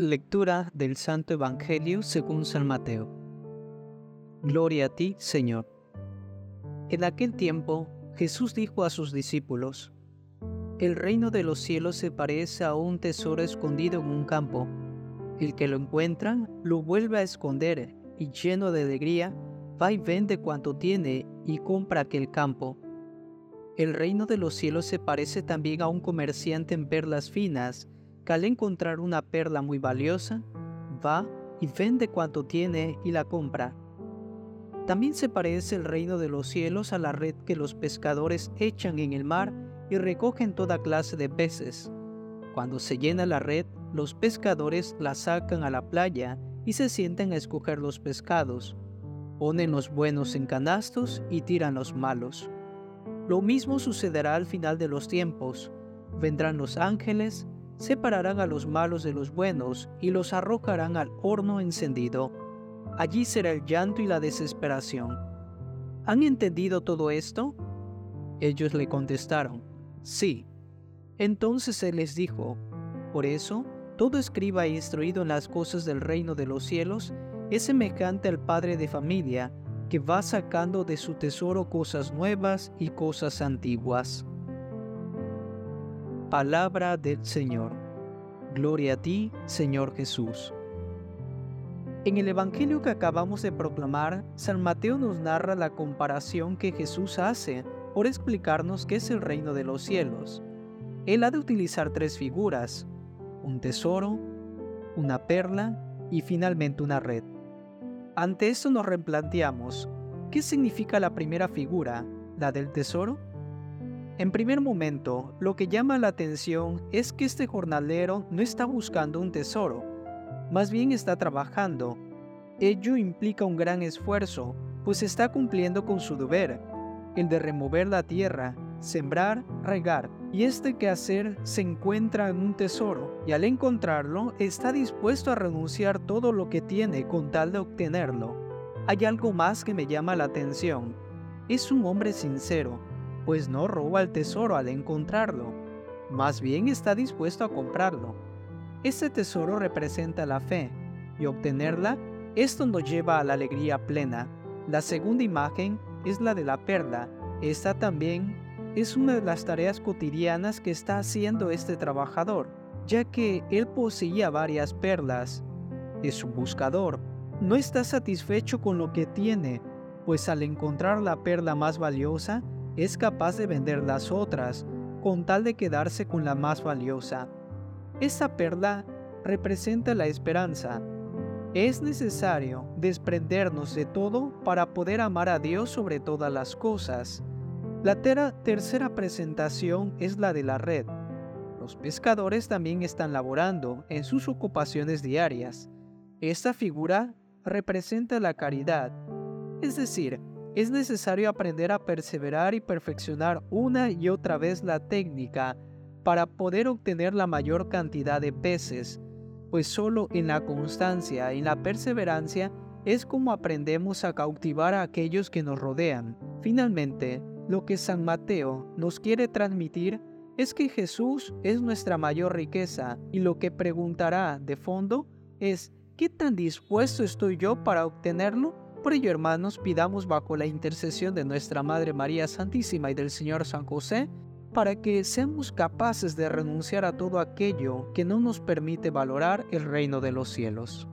Lectura del Santo Evangelio según San Mateo. Gloria a ti, Señor. En aquel tiempo, Jesús dijo a sus discípulos, El reino de los cielos se parece a un tesoro escondido en un campo. El que lo encuentra lo vuelve a esconder y lleno de alegría, va y vende cuanto tiene y compra aquel campo. El reino de los cielos se parece también a un comerciante en perlas finas, al encontrar una perla muy valiosa, va y vende cuanto tiene y la compra. También se parece el reino de los cielos a la red que los pescadores echan en el mar y recogen toda clase de peces. Cuando se llena la red, los pescadores la sacan a la playa y se sientan a escoger los pescados. Ponen los buenos en canastos y tiran los malos. Lo mismo sucederá al final de los tiempos. Vendrán los ángeles, separarán a los malos de los buenos y los arrojarán al horno encendido. Allí será el llanto y la desesperación. ¿Han entendido todo esto? Ellos le contestaron, sí. Entonces él les dijo, por eso, todo escriba e instruido en las cosas del reino de los cielos es semejante al padre de familia que va sacando de su tesoro cosas nuevas y cosas antiguas. Palabra del Señor. Gloria a ti, Señor Jesús. En el Evangelio que acabamos de proclamar, San Mateo nos narra la comparación que Jesús hace por explicarnos qué es el reino de los cielos. Él ha de utilizar tres figuras, un tesoro, una perla y finalmente una red. Ante esto nos replanteamos, ¿qué significa la primera figura, la del tesoro? En primer momento, lo que llama la atención es que este jornalero no está buscando un tesoro, más bien está trabajando. Ello implica un gran esfuerzo, pues está cumpliendo con su deber, el de remover la tierra, sembrar, regar, y este quehacer se encuentra en un tesoro, y al encontrarlo está dispuesto a renunciar todo lo que tiene con tal de obtenerlo. Hay algo más que me llama la atención. Es un hombre sincero, pues no roba el tesoro al encontrarlo, más bien está dispuesto a comprarlo. Este tesoro representa la fe, y obtenerla, esto nos lleva a la alegría plena. La segunda imagen es la de la perla. Esta también es una de las tareas cotidianas que está haciendo este trabajador, ya que él poseía varias perlas. Es un buscador. No está satisfecho con lo que tiene, pues al encontrar la perla más valiosa, es capaz de vender las otras con tal de quedarse con la más valiosa. Esta perla representa la esperanza. Es necesario desprendernos de todo para poder amar a Dios sobre todas las cosas. La tercera presentación es la de la red. Los pescadores también están laborando en sus ocupaciones diarias. Esta figura representa la caridad, es decir, es necesario aprender a perseverar y perfeccionar una y otra vez la técnica para poder obtener la mayor cantidad de peces, pues solo en la constancia y la perseverancia es como aprendemos a cautivar a aquellos que nos rodean. Finalmente, lo que San Mateo nos quiere transmitir es que Jesús es nuestra mayor riqueza y lo que preguntará de fondo es ¿qué tan dispuesto estoy yo para obtenerlo? Por ello, hermanos, pidamos bajo la intercesión de nuestra Madre María Santísima y del Señor San José, para que seamos capaces de renunciar a todo aquello que no nos permite valorar el reino de los cielos.